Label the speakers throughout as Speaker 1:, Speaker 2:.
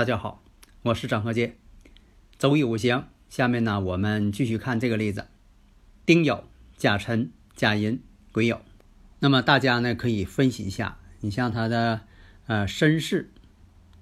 Speaker 1: 大家好，我是张和杰。周易五行，下面呢，我们继续看这个例子：丁酉、甲辰、甲寅、癸酉。那么大家呢可以分析一下，你像他的呃身世，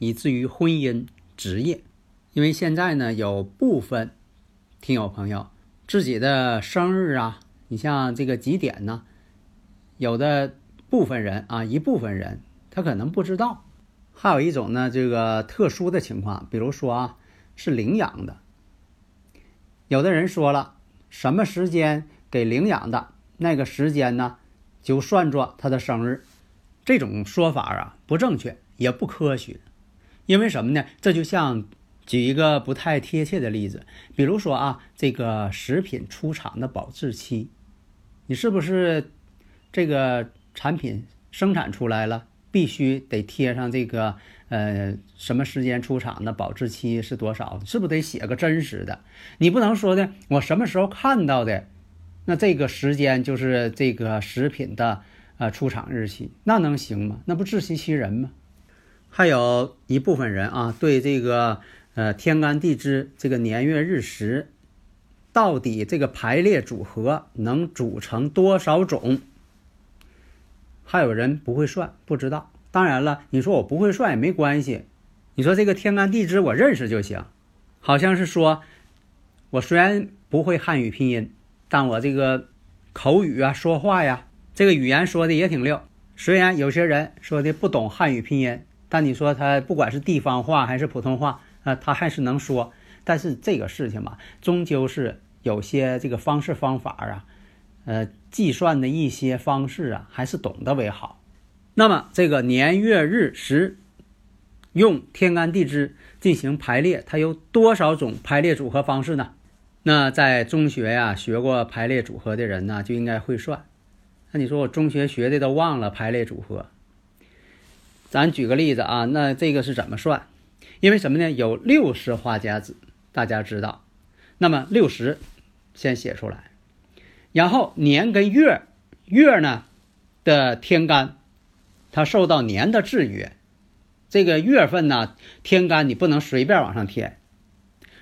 Speaker 1: 以至于婚姻、职业。因为现在呢有部分听友朋友自己的生日啊，你像这个几点呢，有的部分人啊，一部分人他可能不知道。还有一种呢，这个特殊的情况，比如说啊，是领养的。有的人说了，什么时间给领养的，那个时间呢，就算作他的生日。这种说法啊，不正确，也不科学。因为什么呢？这就像举一个不太贴切的例子，比如说啊，这个食品出厂的保质期，你是不是这个产品生产出来了？必须得贴上这个，呃，什么时间出厂的，保质期是多少？是不是得写个真实的？你不能说的，我什么时候看到的，那这个时间就是这个食品的呃出厂日期，那能行吗？那不自欺欺人吗？还有一部分人啊，对这个呃天干地支这个年月日时，到底这个排列组合能组成多少种？还有人不会算，不知道。当然了，你说我不会算也没关系。你说这个天干地支我认识就行，好像是说，我虽然不会汉语拼音，但我这个口语啊、说话呀，这个语言说的也挺溜。虽然有些人说的不懂汉语拼音，但你说他不管是地方话还是普通话啊，他还是能说。但是这个事情嘛，终究是有些这个方式方法啊。呃，计算的一些方式啊，还是懂得为好。那么，这个年月日时用天干地支进行排列，它有多少种排列组合方式呢？那在中学呀学过排列组合的人呢，就应该会算。那你说我中学学的都忘了排列组合？咱举个例子啊，那这个是怎么算？因为什么呢？有六十花甲子，大家知道。那么六十先写出来。然后年跟月，月呢的天干，它受到年的制约，这个月份呢天干你不能随便往上添，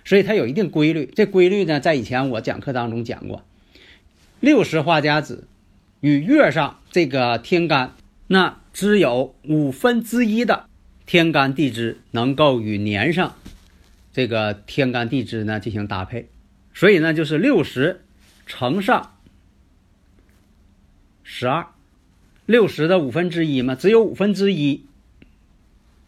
Speaker 1: 所以它有一定规律。这规律呢，在以前我讲课当中讲过，六十花甲子与月上这个天干，那只有五分之一的天干地支能够与年上这个天干地支呢进行搭配，所以呢就是六十乘上。十二，六十的五分之一嘛，只有五分之一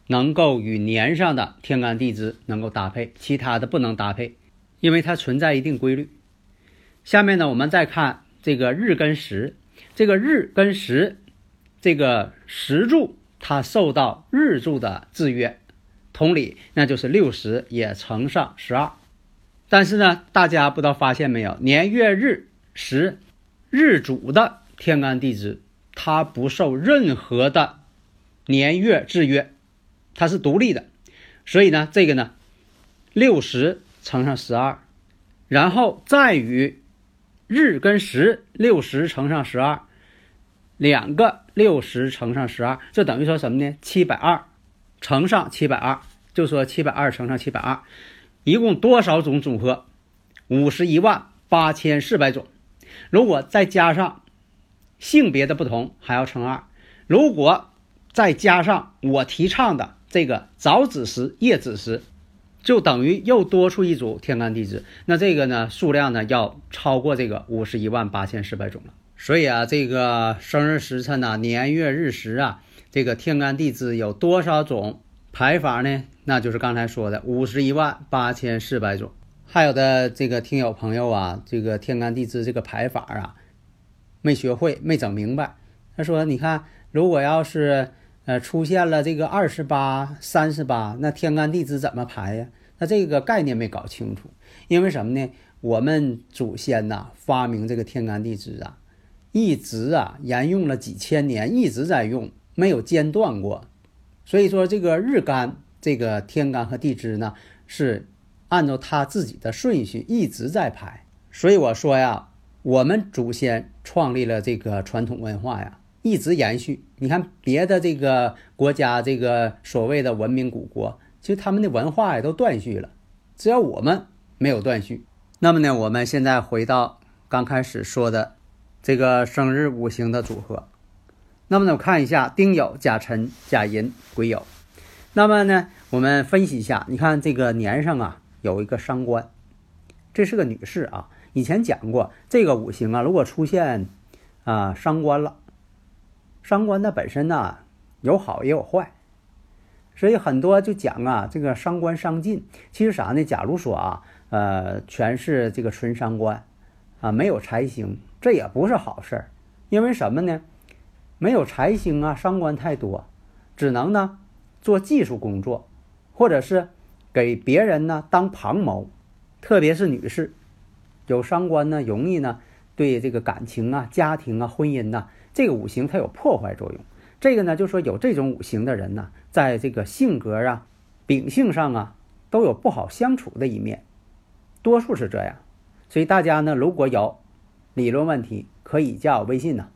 Speaker 1: 能够与年上的天干地支能够搭配，其他的不能搭配，因为它存在一定规律。下面呢，我们再看这个日跟时，这个日跟时，这个时柱它受到日柱的制约，同理，那就是六十也乘上十二。但是呢，大家不知道发现没有，年月日时日主的。天干地支，它不受任何的年月制约，它是独立的。所以呢，这个呢，六十乘上十二，然后再与日跟时六十乘上十二，两个六十乘上十二，这等于说什么呢？七百二乘上七百二，就说七百二乘上七百二，一共多少种组合？五十一万八千四百种。如果再加上。性别的不同还要乘二，如果再加上我提倡的这个早子时、夜子时，就等于又多出一组天干地支。那这个呢，数量呢要超过这个五十一万八千四百种了。所以啊，这个生日时辰呐、年月日时啊，这个天干地支有多少种排法呢？那就是刚才说的五十一万八千四百种。还有的这个听友朋友啊，这个天干地支这个排法啊，没学会，没整明白。他说：“你看，如果要是呃出现了这个二十八、三十八，那天干地支怎么排呀？那这个概念没搞清楚。因为什么呢？我们祖先呐发明这个天干地支啊，一直啊沿用了几千年，一直在用，没有间断过。所以说，这个日干、这个天干和地支呢是。”按照他自己的顺序一直在排，所以我说呀，我们祖先创立了这个传统文化呀，一直延续。你看别的这个国家，这个所谓的文明古国，其实他们的文化呀都断续了，只要我们没有断续。那么呢，我们现在回到刚开始说的这个生日五行的组合。那么呢，我看一下丁酉、甲辰、甲寅、癸酉。那么呢，我们分析一下，你看这个年上啊。有一个伤官，这是个女士啊。以前讲过，这个五行啊，如果出现啊伤官了，伤官它本身呢有好也有坏，所以很多就讲啊，这个伤官伤尽。其实啥呢？假如说啊，呃，全是这个纯伤官啊，没有财星，这也不是好事儿。因为什么呢？没有财星啊，伤官太多，只能呢做技术工作，或者是。给别人呢当旁谋，特别是女士，有伤官呢，容易呢对这个感情啊、家庭啊、婚姻呐，这个五行它有破坏作用。这个呢，就说有这种五行的人呢，在这个性格啊、秉性上啊，都有不好相处的一面，多数是这样。所以大家呢，如果有理论问题，可以加我微信呢，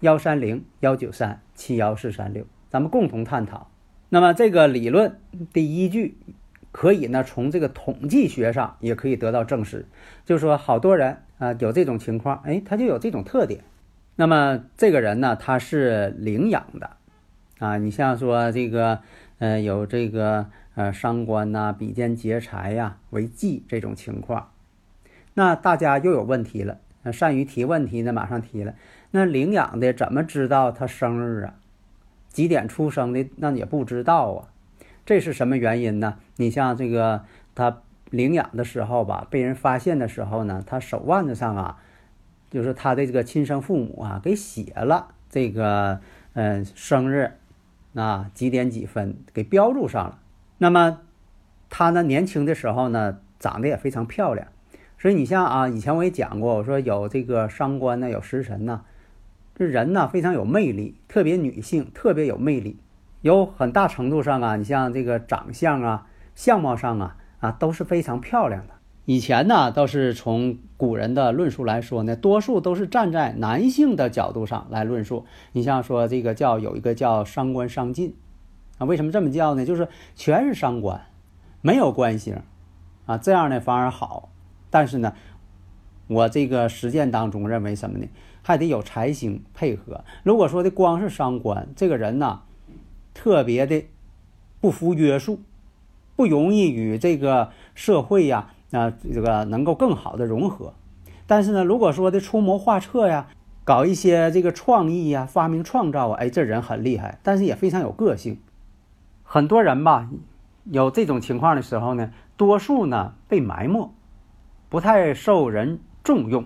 Speaker 1: 幺三零幺九三七幺四三六，咱们共同探讨。那么这个理论第一句。可以呢，从这个统计学上也可以得到证实，就是说好多人啊有这种情况，哎，他就有这种特点。那么这个人呢，他是领养的，啊，你像说这个，呃，有这个呃伤官呐、比肩劫财呀为忌这种情况，那大家又有问题了。那善于提问题呢，马上提了。那领养的怎么知道他生日啊？几点出生的？那也不知道啊。这是什么原因呢？你像这个他领养的时候吧，被人发现的时候呢，他手腕子上啊，就是他的这个亲生父母啊，给写了这个嗯生日啊几点几分给标注上了。那么他呢年轻的时候呢，长得也非常漂亮，所以你像啊，以前我也讲过，我说有这个伤官呢，有食神呢，这人呢非常有魅力，特别女性特别有魅力。有很大程度上啊，你像这个长相啊、相貌上啊啊都是非常漂亮的。以前呢，倒是从古人的论述来说呢，多数都是站在男性的角度上来论述。你像说这个叫有一个叫伤官伤尽啊，为什么这么叫呢？就是全是伤官，没有官星啊，这样呢反而好。但是呢，我这个实践当中认为什么呢？还得有财星配合。如果说的光是伤官，这个人呢。特别的不服约束，不容易与这个社会呀啊这个能够更好的融合。但是呢，如果说的出谋划策呀，搞一些这个创意呀、发明创造啊，哎，这人很厉害，但是也非常有个性。很多人吧，有这种情况的时候呢，多数呢被埋没，不太受人重用。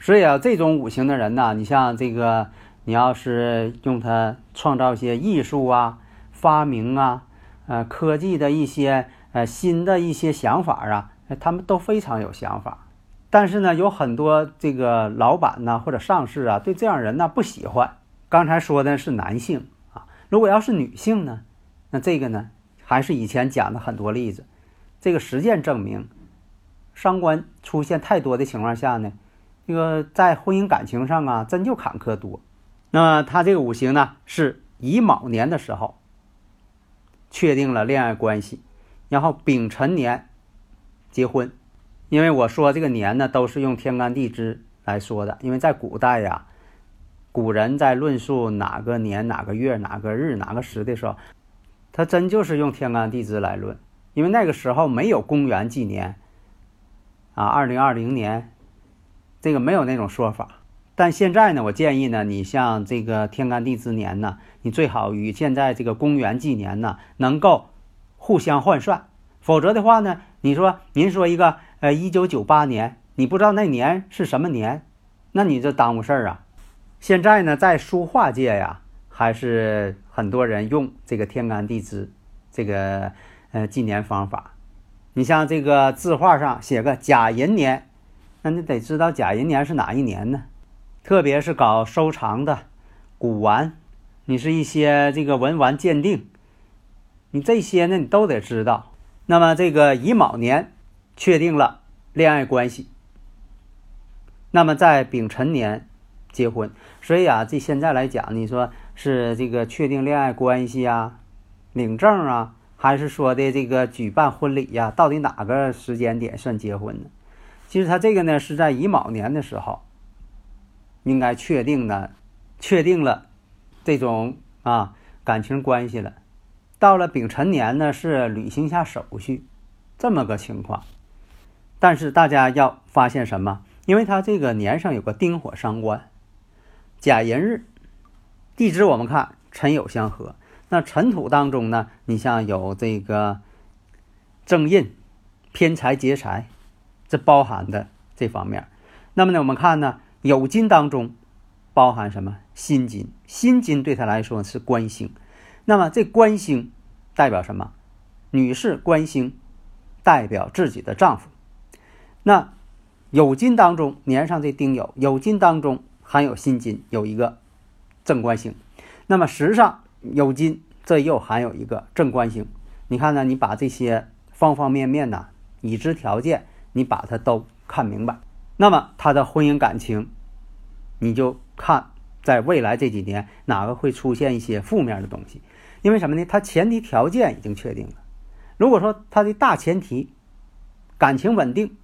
Speaker 1: 所以啊，这种五行的人呢，你像这个，你要是用它创造一些艺术啊。发明啊，呃，科技的一些呃新的一些想法啊，他们都非常有想法。但是呢，有很多这个老板呢或者上司啊，对这样人呢不喜欢。刚才说的是男性啊，如果要是女性呢，那这个呢还是以前讲的很多例子。这个实践证明，伤官出现太多的情况下呢，这个在婚姻感情上啊，真就坎坷多。那他这个五行呢是乙卯年的时候。确定了恋爱关系，然后丙辰年结婚，因为我说这个年呢都是用天干地支来说的，因为在古代呀，古人在论述哪个年哪个月哪个日哪个时的时候，他真就是用天干地支来论，因为那个时候没有公元纪年啊，二零二零年，这个没有那种说法。但现在呢，我建议呢，你像这个天干地支年呢，你最好与现在这个公元纪年呢能够互相换算，否则的话呢，你说您说一个呃一九九八年，你不知道那年是什么年，那你这耽误事儿啊。现在呢，在书画界呀，还是很多人用这个天干地支这个呃纪年方法。你像这个字画上写个甲寅年，那你得知道甲寅年是哪一年呢？特别是搞收藏的古玩，你是一些这个文玩鉴定，你这些呢你都得知道。那么这个乙卯年确定了恋爱关系，那么在丙辰年结婚。所以啊，这现在来讲，你说是这个确定恋爱关系啊，领证啊，还是说的这个举办婚礼呀？到底哪个时间点算结婚呢？其实他这个呢是在乙卯年的时候，应该确定的，确定了这种啊感情关系了。到了丙辰年呢，是履行一下手续，这么个情况。但是大家要发现什么？因为他这个年上有个丁火伤官。甲寅日，地支我们看辰酉相合。那辰土当中呢，你像有这个正印、偏财劫财，这包含的这方面。那么呢，我们看呢，酉金当中包含什么？辛金。辛金对他来说是官星。那么这官星代表什么？女士官星代表自己的丈夫。那酉金当中年上这丁酉，酉金当中。含有辛金，有一个正官星，那么时上酉金，这又含有一个正官星。你看呢？你把这些方方面面呢，已知条件，你把它都看明白，那么他的婚姻感情，你就看在未来这几年哪个会出现一些负面的东西。因为什么呢？他前提条件已经确定了。如果说他的大前提感情稳定。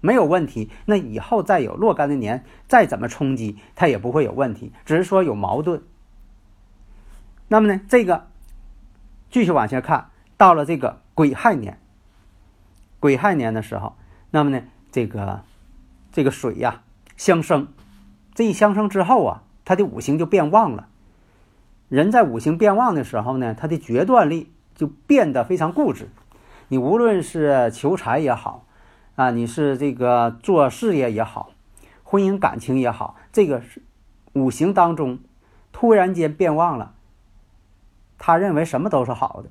Speaker 1: 没有问题，那以后再有若干的年，再怎么冲击，他也不会有问题，只是说有矛盾。那么呢，这个继续往下看，到了这个癸亥年，癸亥年的时候，那么呢，这个这个水呀相生，这一相生之后啊，它的五行就变旺了。人在五行变旺的时候呢，他的决断力就变得非常固执。你无论是求财也好。啊，你是这个做事业也好，婚姻感情也好，这个是五行当中突然间变旺了。他认为什么都是好的，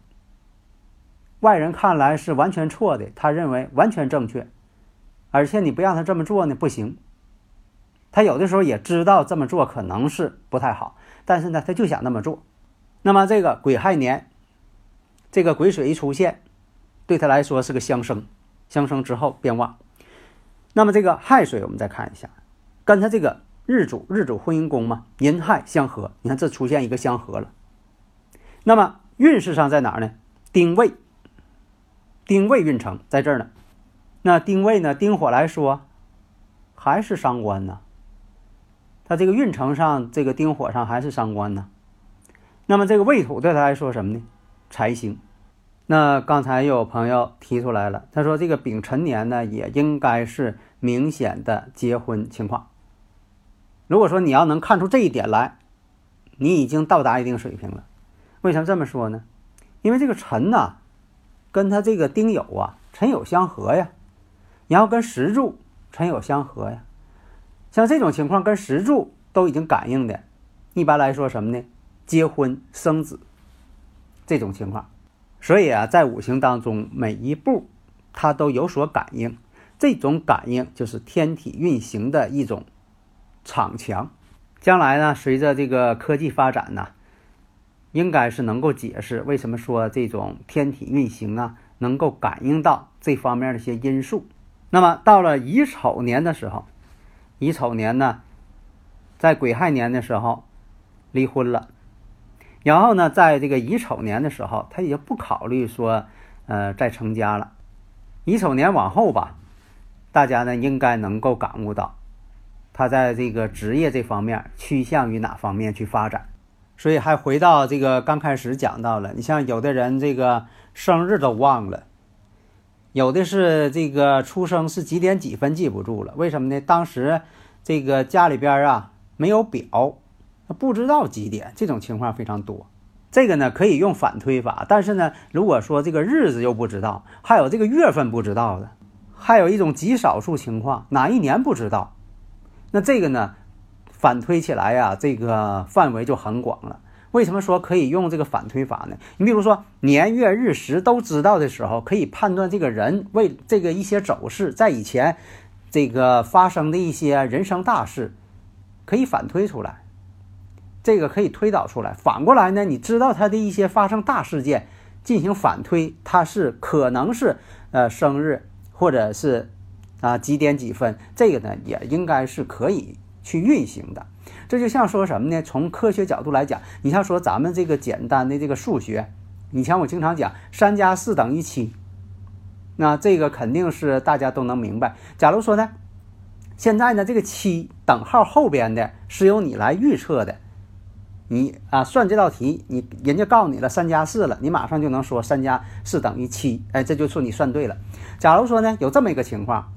Speaker 1: 外人看来是完全错的，他认为完全正确。而且你不让他这么做呢，不行。他有的时候也知道这么做可能是不太好，但是呢，他就想那么做。那么这个癸亥年，这个癸水一出现，对他来说是个相生。相生之后变旺，那么这个亥水我们再看一下，跟他这个日主日主婚姻宫嘛，寅亥相合，你看这出现一个相合了。那么运势上在哪儿呢？丁未，丁未运程在这儿呢。那丁未呢？丁火来说还是伤官呢？他这个运程上这个丁火上还是伤官呢？那么这个未土对他来说什么呢？财星。那刚才有朋友提出来了，他说这个丙辰年呢，也应该是明显的结婚情况。如果说你要能看出这一点来，你已经到达一定水平了。为什么这么说呢？因为这个辰呢，跟他这个丁酉啊，辰酉相合呀，你要跟石柱辰酉相合呀，像这种情况跟石柱都已经感应的，一般来说什么呢？结婚生子这种情况。所以啊，在五行当中，每一步它都有所感应，这种感应就是天体运行的一种场强。将来呢，随着这个科技发展呢，应该是能够解释为什么说这种天体运行啊，能够感应到这方面的一些因素。那么到了乙丑年的时候，乙丑年呢，在癸亥年的时候离婚了。然后呢，在这个乙丑年的时候，他也不考虑说，呃，再成家了。乙丑年往后吧，大家呢应该能够感悟到，他在这个职业这方面趋向于哪方面去发展。所以还回到这个刚开始讲到了，你像有的人这个生日都忘了，有的是这个出生是几点几分记不住了。为什么呢？当时这个家里边啊没有表。不知道几点，这种情况非常多。这个呢可以用反推法，但是呢，如果说这个日子又不知道，还有这个月份不知道的，还有一种极少数情况，哪一年不知道，那这个呢，反推起来呀，这个范围就很广了。为什么说可以用这个反推法呢？你比如说年月日时都知道的时候，可以判断这个人为这个一些走势，在以前这个发生的一些人生大事，可以反推出来，这个可以推导出来。反过来呢，你知道他的一些发生大事件，进行反推，他是可能是呃生日或者是啊几点几分，这个呢也应该是可以去运行的。这就像说什么呢？从科学角度来讲，你像说咱们这个简单的这个数学，以前我经常讲三加四等于七，那这个肯定是大家都能明白。假如说呢，现在呢这个七等号后边的是由你来预测的，你啊算这道题，你人家告诉你了三加四了，你马上就能说三加四等于七，哎，这就说你算对了。假如说呢有这么一个情况，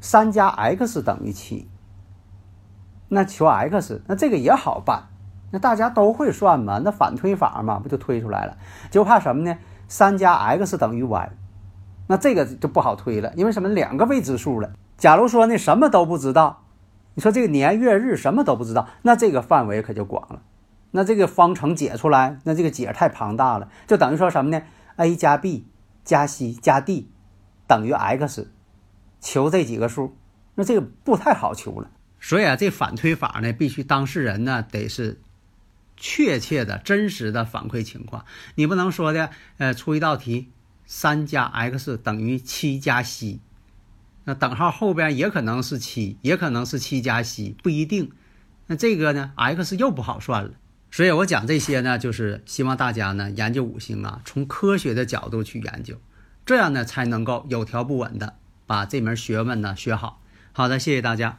Speaker 1: 三加 x 等于七。那求 x，那这个也好办，那大家都会算嘛，那反推法嘛，不就推出来了？就怕什么呢？三加 x 等于 y，那这个就不好推了，因为什么？两个未知数了。假如说呢，什么都不知道，你说这个年月日什么都不知道，那这个范围可就广了。那这个方程解出来，那这个解太庞大了，就等于说什么呢？a 加 b 加 c 加 d 等于 x，求这几个数，那这个不太好求了。所以啊，这反推法呢，必须当事人呢得是确切的、真实的反馈情况。你不能说的，呃，出一道题，三加 x 等于七加 c，那等号后边也可能是七，也可能是七加 c，不一定。那这个呢，x 又不好算了。所以我讲这些呢，就是希望大家呢研究五行啊，从科学的角度去研究，这样呢才能够有条不紊的把这门学问呢学好。好的，谢谢大家。